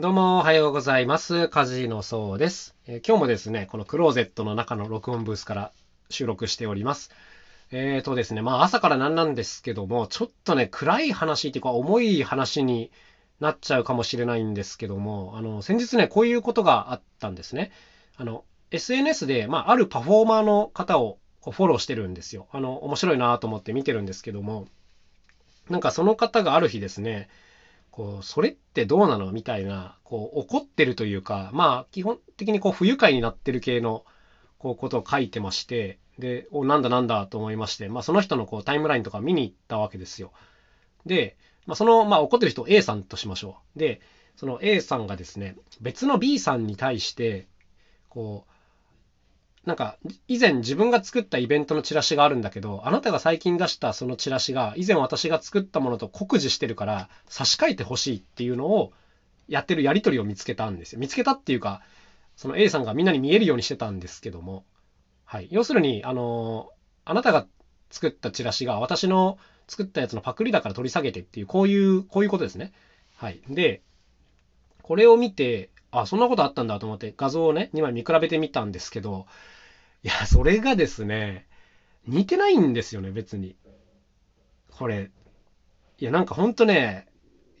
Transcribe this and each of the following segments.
どうもおはようございます。カジノそうです、えー今日もですね、このクローゼットの中の録音ブースから収録しております。えーとですね、まあ朝からなんなんですけども、ちょっとね、暗い話っていうか重い話になっちゃうかもしれないんですけども、あの、先日ね、こういうことがあったんですね。あの、SNS で、まあ、あるパフォーマーの方をこうフォローしてるんですよ。あの、面白いなと思って見てるんですけども、なんかその方がある日ですね、こう、それってどうなの？みたいな、こう、怒ってるというか、まあ、基本的にこう、不愉快になってる系の、こう、ことを書いてまして、で、お、なんだなんだと思いまして、まあ、その人のこう、タイムラインとか見に行ったわけですよ。で、まあ、その、まあ、怒ってる人を A さんとしましょう。で、その A さんがですね、別の B さんに対して、こう、なんか、以前自分が作ったイベントのチラシがあるんだけど、あなたが最近出したそのチラシが、以前私が作ったものと酷似してるから、差し替えてほしいっていうのを、やってるやりとりを見つけたんですよ。見つけたっていうか、その A さんがみんなに見えるようにしてたんですけども、はい。要するに、あの、あなたが作ったチラシが私の作ったやつのパクリだから取り下げてっていう、こういう、こういうことですね。はい。で、これを見て、あ、そんなことあったんだと思って画像をね、2枚見比べてみたんですけど、いや、それがですね、似てないんですよね、別に。これ。いや、なんかほんとね、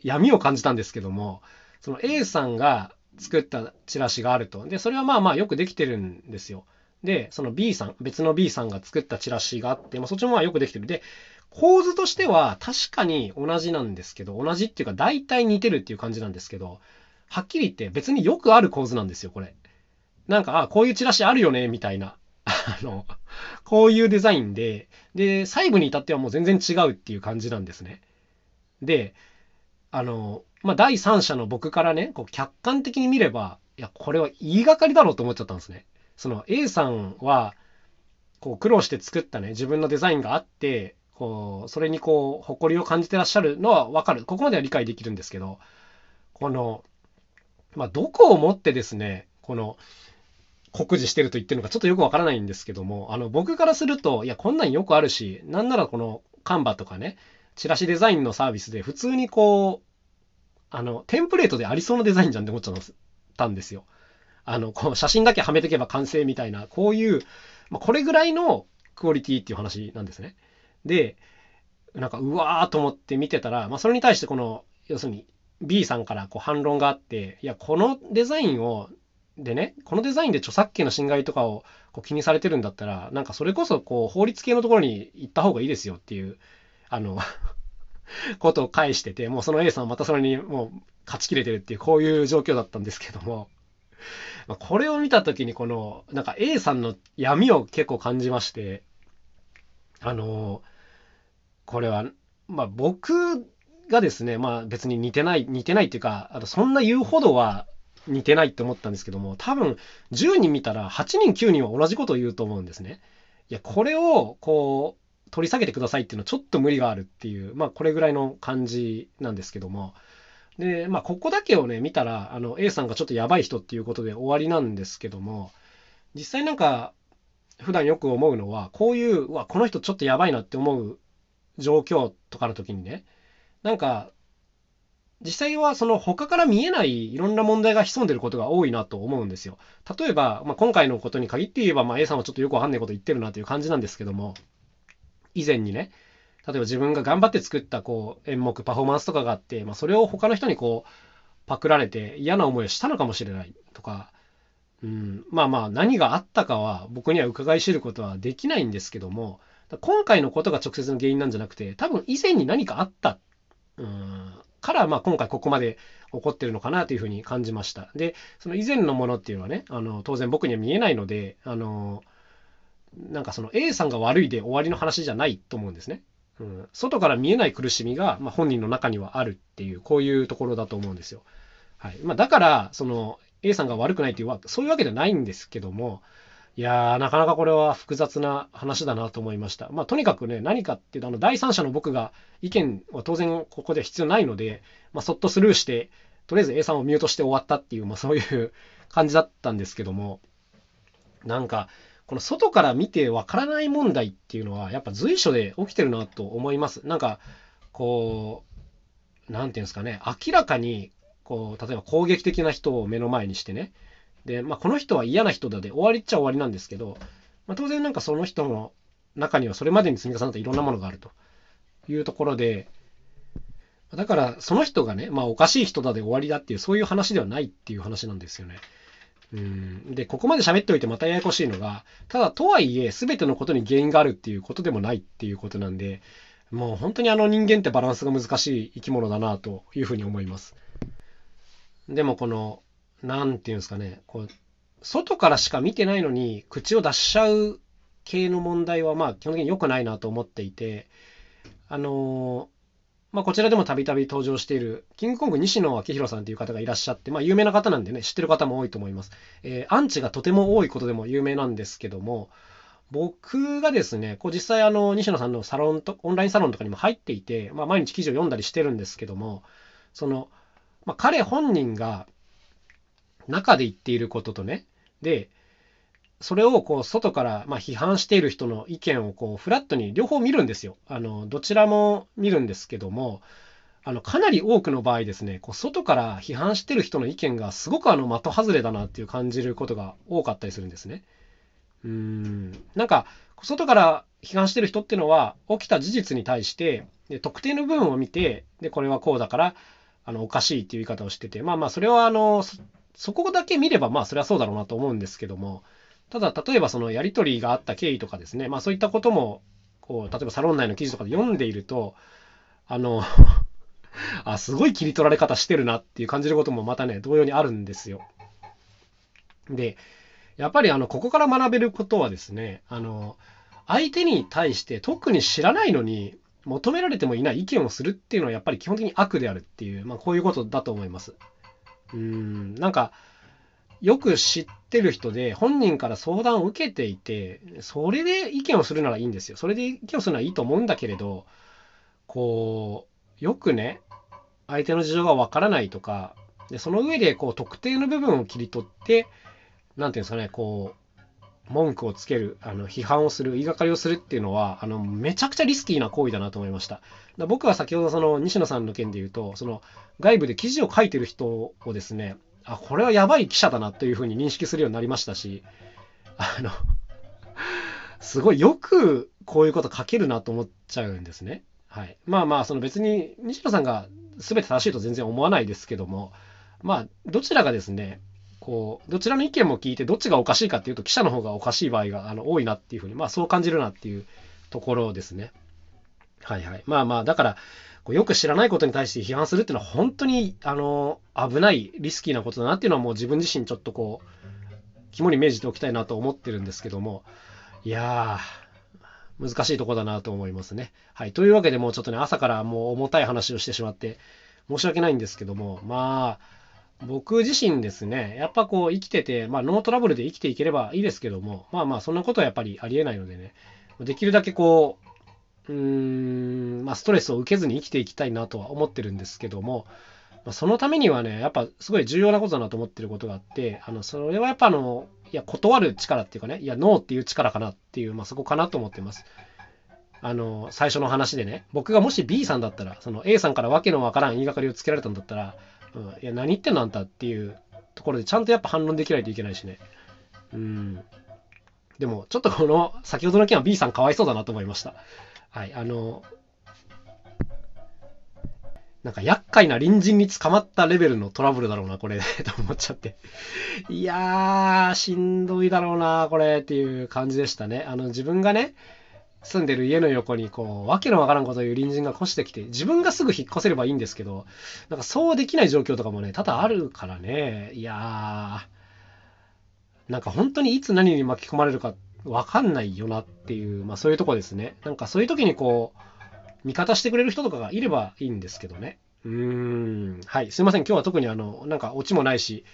闇を感じたんですけども、その A さんが作ったチラシがあると。で、それはまあまあよくできてるんですよ。で、その B さん、別の B さんが作ったチラシがあって、まあそっちもまあよくできてる。で、構図としては確かに同じなんですけど、同じっていうか大体似てるっていう感じなんですけど、はっきり言って別によくある構図なんですよ、これ。なんか、あ、こういうチラシあるよね、みたいな。あの、こういうデザインで、で、細部に至ってはもう全然違うっていう感じなんですね。で、あの、まあ、第三者の僕からね、こう客観的に見れば、いや、これは言いがかりだろうと思っちゃったんですね。その A さんは、こう苦労して作ったね、自分のデザインがあって、こう、それにこう、誇りを感じてらっしゃるのはわかる。ここまでは理解できるんですけど、この、まあ、どこをもってですね、この、酷似してると言ってるのかちょっとよくわからないんですけども、あの、僕からすると、いや、こんなんよくあるし、なんならこのカンバとかね、チラシデザインのサービスで普通にこう、あの、テンプレートでありそうなデザインじゃんって思っちゃったんですよ。あの、こう、写真だけはめてけば完成みたいな、こういう、まあ、これぐらいのクオリティっていう話なんですね。で、なんか、うわーと思って見てたら、まあ、それに対してこの、要するに B さんからこう反論があって、いや、このデザインを、でね、このデザインで著作権の侵害とかをこう気にされてるんだったら、なんかそれこそこう法律系のところに行った方がいいですよっていう、あの、ことを返してて、もうその A さんはまたそれにもう勝ち切れてるっていう、こういう状況だったんですけども、まこれを見たときにこの、なんか A さんの闇を結構感じまして、あの、これは、まあ僕がですね、まあ別に似てない、似てないっていうか、あのそんな言うほどは似てないって思ったんですけども、多分10人見たら8人9人は同じことを言うと思うんですね。いや、これをこう、取り下げてくださいっていうのはちょっと無理があるっていう、まあこれぐらいの感じなんですけども、で、まあここだけをね、見たら、あの A さんがちょっとやばい人っていうことで終わりなんですけども、実際なんか、普段よく思うのは、こういう、うわ、この人ちょっとやばいなって思う状況とかの時にね、なんか、実際はその他から見えないいろんな問題が潜んでることが多いなと思うんですよ。例えば、まあ、今回のことに限って言えば、まあ、A さんはちょっとよくわかんないこと言ってるなという感じなんですけども、以前にね、例えば自分が頑張って作ったこう演目、パフォーマンスとかがあって、まあ、それを他の人にこうパクられて嫌な思いをしたのかもしれないとか、うん、まあまあ何があったかは僕には伺い知ることはできないんですけども、今回のことが直接の原因なんじゃなくて、多分以前に何かあった、うん、から、まあ今回ここまで起こってるのかなというふうに感じました。で、その以前のものっていうのはね、あの当然僕には見えないので、あの、なんかその A さんが悪いで終わりの話じゃないと思うんですね。うん、外から見えない苦しみが、まあ、本人の中にはあるっていう、こういうところだと思うんですよ。はい。まあ、だから、その A さんが悪くないっていうわ、そういうわけじゃないんですけども、いやー、なかなかこれは複雑な話だなと思いました。まあ、とにかくね、何かっていうと、あの、第三者の僕が意見は当然ここでは必要ないので、まあ、そっとスルーして、とりあえず A さんをミュートして終わったっていう、まあ、そういう感じだったんですけども、なんか、この外から見てわからない問題っていうのは、やっぱ随所で起きてるなと思います。なんか、こう、なんていうんですかね、明らかに、こう、例えば攻撃的な人を目の前にしてね、で、まあ、この人は嫌な人だで終わりっちゃ終わりなんですけど、まあ、当然なんかその人の中にはそれまでに積み重なったいろんなものがあるというところで、だからその人がね、まあおかしい人だで終わりだっていうそういう話ではないっていう話なんですよね。うんで、ここまで喋っておいてまたややこしいのが、ただとはいえ全てのことに原因があるっていうことでもないっていうことなんで、もう本当にあの人間ってバランスが難しい生き物だなというふうに思います。でもこの、なんていうんですかね、こう、外からしか見てないのに口を出しちゃう系の問題はまあ基本的に良くないなと思っていて、あのまあ、こちらでもたびたび登場している、キングコング西野明宏さんという方がいらっしゃって、まあ、有名な方なんでね、知ってる方も多いと思います。えー、アンチがとても多いことでも有名なんですけども、僕がですね、こう実際あの、西野さんのサロンと、オンラインサロンとかにも入っていて、まあ、毎日記事を読んだりしてるんですけども、その、まあ、彼本人が中で言っていることとね、で、それをこう外からま批判している人の意見をこうフラットに両方見るんですよ。あのどちらも見るんですけどもあのかなり多くの場合ですねこう外から批判してる人の意見がすごくあの的外れだなっていう感じることが多かったりするんですね。うんなんか外から批判してる人っていうのは起きた事実に対してで特定の部分を見てでこれはこうだからあのおかしいっていう言い方をしててまあまあそれはあのそこだけ見ればまあそれはそうだろうなと思うんですけどもただ、例えばそのやり取りがあった経緯とかですね、まあそういったことも、こう、例えばサロン内の記事とかで読んでいると、あの あ、すごい切り取られ方してるなっていう感じることもまたね、同様にあるんですよ。で、やっぱりあの、ここから学べることはですね、あの、相手に対して特に知らないのに求められてもいない意見をするっていうのはやっぱり基本的に悪であるっていう、まあこういうことだと思います。うん、なんか、よく知ってる人で本人から相談を受けていてそれで意見をするならいいんですよ。それで意見をするのはいいと思うんだけれどこうよくね相手の事情がわからないとかでその上でこう特定の部分を切り取って何て言うんですかねこう文句をつけるあの批判をする言いがかりをするっていうのはあのめちゃくちゃリスキーな行為だなと思いました僕は先ほどその西野さんの件で言うとその外部で記事を書いてる人をですねあ、これはやばい記者だなというふうに認識するようになりましたし、あの、すごいよくこういうこと書けるなと思っちゃうんですね。はい。まあまあ、その別に西野さんが全て正しいと全然思わないですけども、まあ、どちらがですね、こう、どちらの意見も聞いて、どっちがおかしいかっていうと、記者の方がおかしい場合があの多いなっていうふうに、まあそう感じるなっていうところですね。はいはい。まあまあ、だから、こうよく知らないことに対して批判するっていうのは本当にあの危ないリスキーなことだなっていうのはもう自分自身ちょっとこう肝に銘じておきたいなと思ってるんですけどもいやー難しいとこだなと思いますね。はい。というわけでもうちょっとね朝からもう重たい話をしてしまって申し訳ないんですけどもまあ僕自身ですね、やっぱこう生きてて、まあノートラブルで生きていければいいですけども、まあまあそんなことはやっぱりありえないのでね、できるだけこう、うーん、まあ、ストレスを受けずに生きていきたいなとは思ってるんですけども、まあ、そのためにはね、やっぱすごい重要なことだなと思ってることがあって、あの、それはやっぱあの、いや、断る力っていうかね、いや、ノーっていう力かなっていう、まあ、そこかなと思ってます。あの、最初の話でね、僕がもし B さんだったら、その A さんからわけのわからん言いがかりをつけられたんだったら、うん、いや、何言ってんのあんたっていうところで、ちゃんとやっぱ反論できないといけないしね。うん。でも、ちょっとこの、先ほどの件は B さんかわいそうだなと思いました。はい、あの、なんか厄介な隣人に捕まったレベルのトラブルだろうな、これ、と思っちゃって。いやー、しんどいだろうな、これ、っていう感じでしたね。あの、自分がね、住んでる家の横に、こう、わけのわからんことを言う隣人が越してきて、自分がすぐ引っ越せればいいんですけど、なんかそうできない状況とかもね、多々あるからね、いやー、なんか本当にいつ何に巻き込まれるか分かんないよなっていう、まあそういうとこですね。なんかそういう時にこう、味方してくれる人とかがいればいいんですけどね。うーん。はい。すいません。今日は特にあの、なんかオチもないし、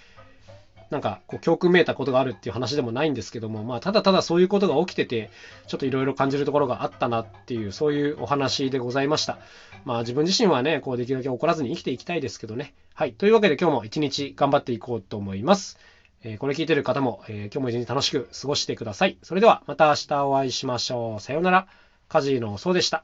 なんかこう教訓めいたことがあるっていう話でもないんですけども、まあ、ただただそういうことが起きてて、ちょっといろいろ感じるところがあったなっていう、そういうお話でございました。まあ自分自身はね、こうできるだけ怒らずに生きていきたいですけどね。はい。というわけで今日も一日頑張っていこうと思います。えこれ聞いてる方も、え今日も一日楽しく過ごしてください。それではまた明日お会いしましょう。さようなら。カジーのそうでした。